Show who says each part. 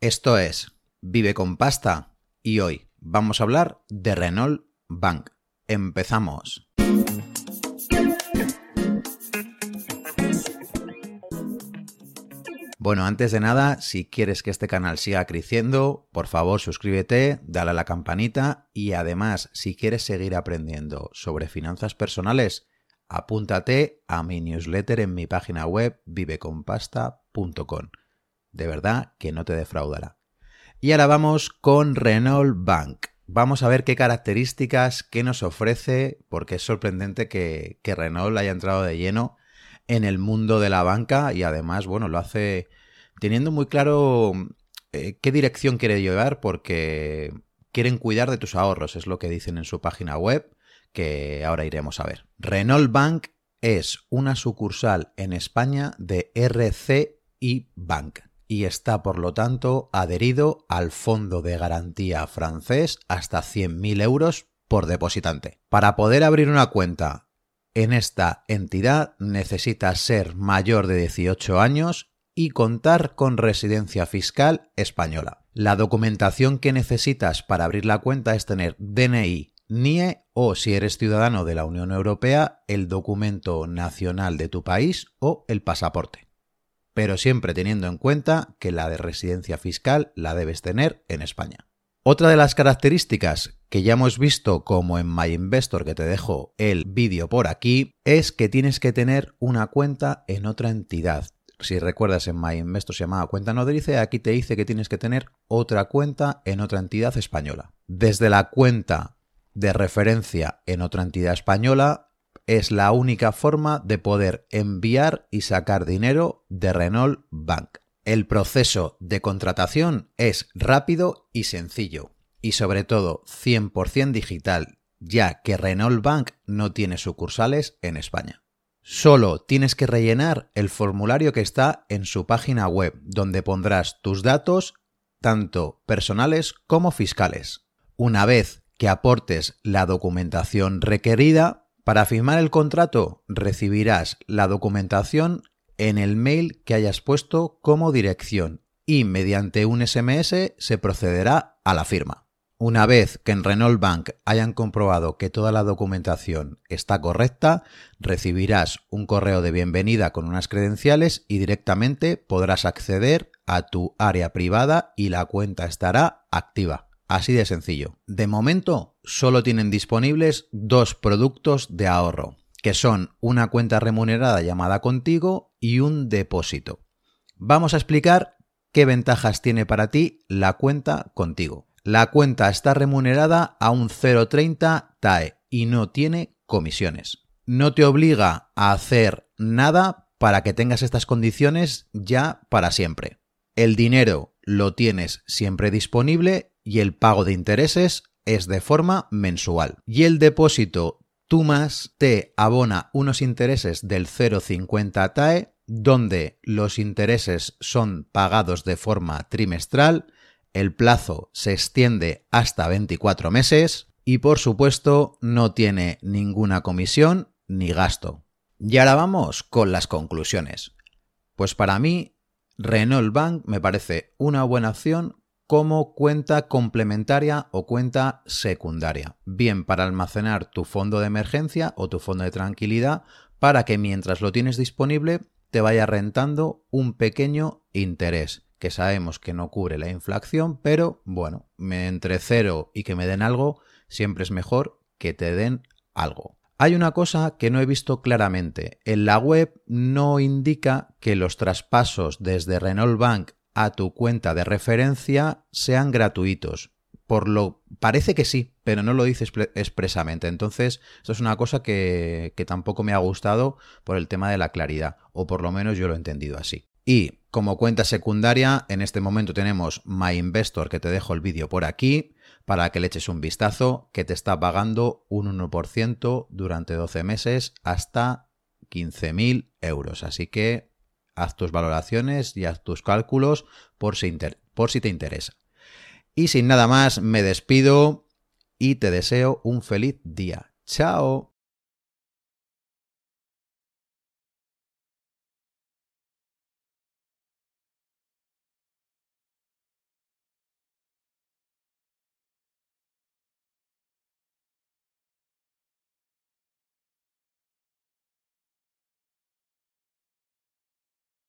Speaker 1: Esto es Vive con Pasta y hoy vamos a hablar de Renault Bank. Empezamos. Bueno, antes de nada, si quieres que este canal siga creciendo, por favor suscríbete, dale a la campanita y además, si quieres seguir aprendiendo sobre finanzas personales, apúntate a mi newsletter en mi página web viveconpasta.com. De verdad que no te defraudará. Y ahora vamos con Renault Bank. Vamos a ver qué características, qué nos ofrece, porque es sorprendente que, Renault haya entrado de lleno en el mundo de la banca y además, bueno, lo hace teniendo muy claro eh, qué dirección quiere llevar porque quieren cuidar de tus ahorros, es lo que dicen en su página web, que ahora iremos a ver. Renault Bank es una sucursal en España de RCI Bank y está por lo tanto adherido al Fondo de Garantía francés hasta 100.000 euros por depositante. Para poder abrir una cuenta en esta entidad necesitas ser mayor de 18 años y contar con residencia fiscal española. La documentación que necesitas para abrir la cuenta es tener DNI, NIE o si eres ciudadano de la Unión Europea, el documento nacional de tu país o el pasaporte pero siempre teniendo en cuenta que la de residencia fiscal la debes tener en España. Otra de las características que ya hemos visto como en My Investor, que te dejo el vídeo por aquí, es que tienes que tener una cuenta en otra entidad. Si recuerdas en My Investor se llamaba cuenta nodrice, aquí te dice que tienes que tener otra cuenta en otra entidad española. Desde la cuenta de referencia en otra entidad española es la única forma de poder enviar y sacar dinero de Renault Bank. El proceso de contratación es rápido y sencillo y sobre todo 100% digital, ya que Renault Bank no tiene sucursales en España. Solo tienes que rellenar el formulario que está en su página web, donde pondrás tus datos, tanto personales como fiscales. Una vez que aportes la documentación requerida, para firmar el contrato recibirás la documentación en el mail que hayas puesto como dirección y mediante un SMS se procederá a la firma. Una vez que en Renault Bank hayan comprobado que toda la documentación está correcta, recibirás un correo de bienvenida con unas credenciales y directamente podrás acceder a tu área privada y la cuenta estará activa. Así de sencillo. De momento, solo tienen disponibles dos productos de ahorro, que son una cuenta remunerada llamada contigo y un depósito. Vamos a explicar qué ventajas tiene para ti la cuenta contigo. La cuenta está remunerada a un 0,30 TAE y no tiene comisiones. No te obliga a hacer nada para que tengas estas condiciones ya para siempre. El dinero lo tienes siempre disponible y el pago de intereses es de forma mensual. Y el depósito Tumas te abona unos intereses del 0,50 TAE, donde los intereses son pagados de forma trimestral, el plazo se extiende hasta 24 meses y por supuesto no tiene ninguna comisión ni gasto. Y ahora vamos con las conclusiones. Pues para mí, Renault Bank me parece una buena opción como cuenta complementaria o cuenta secundaria, bien para almacenar tu fondo de emergencia o tu fondo de tranquilidad para que mientras lo tienes disponible te vaya rentando un pequeño interés, que sabemos que no cubre la inflación, pero bueno, entre cero y que me den algo, siempre es mejor que te den algo. Hay una cosa que no he visto claramente. En la web no indica que los traspasos desde Renault Bank a tu cuenta de referencia sean gratuitos. Por lo parece que sí, pero no lo dice expresamente. Entonces, esto es una cosa que, que tampoco me ha gustado por el tema de la claridad, o por lo menos yo lo he entendido así. Y como cuenta secundaria, en este momento tenemos My Investor, que te dejo el vídeo por aquí, para que le eches un vistazo, que te está pagando un 1% durante 12 meses hasta 15.000 euros. Así que haz tus valoraciones y haz tus cálculos por si, por si te interesa. Y sin nada más, me despido y te deseo un feliz día. ¡Chao!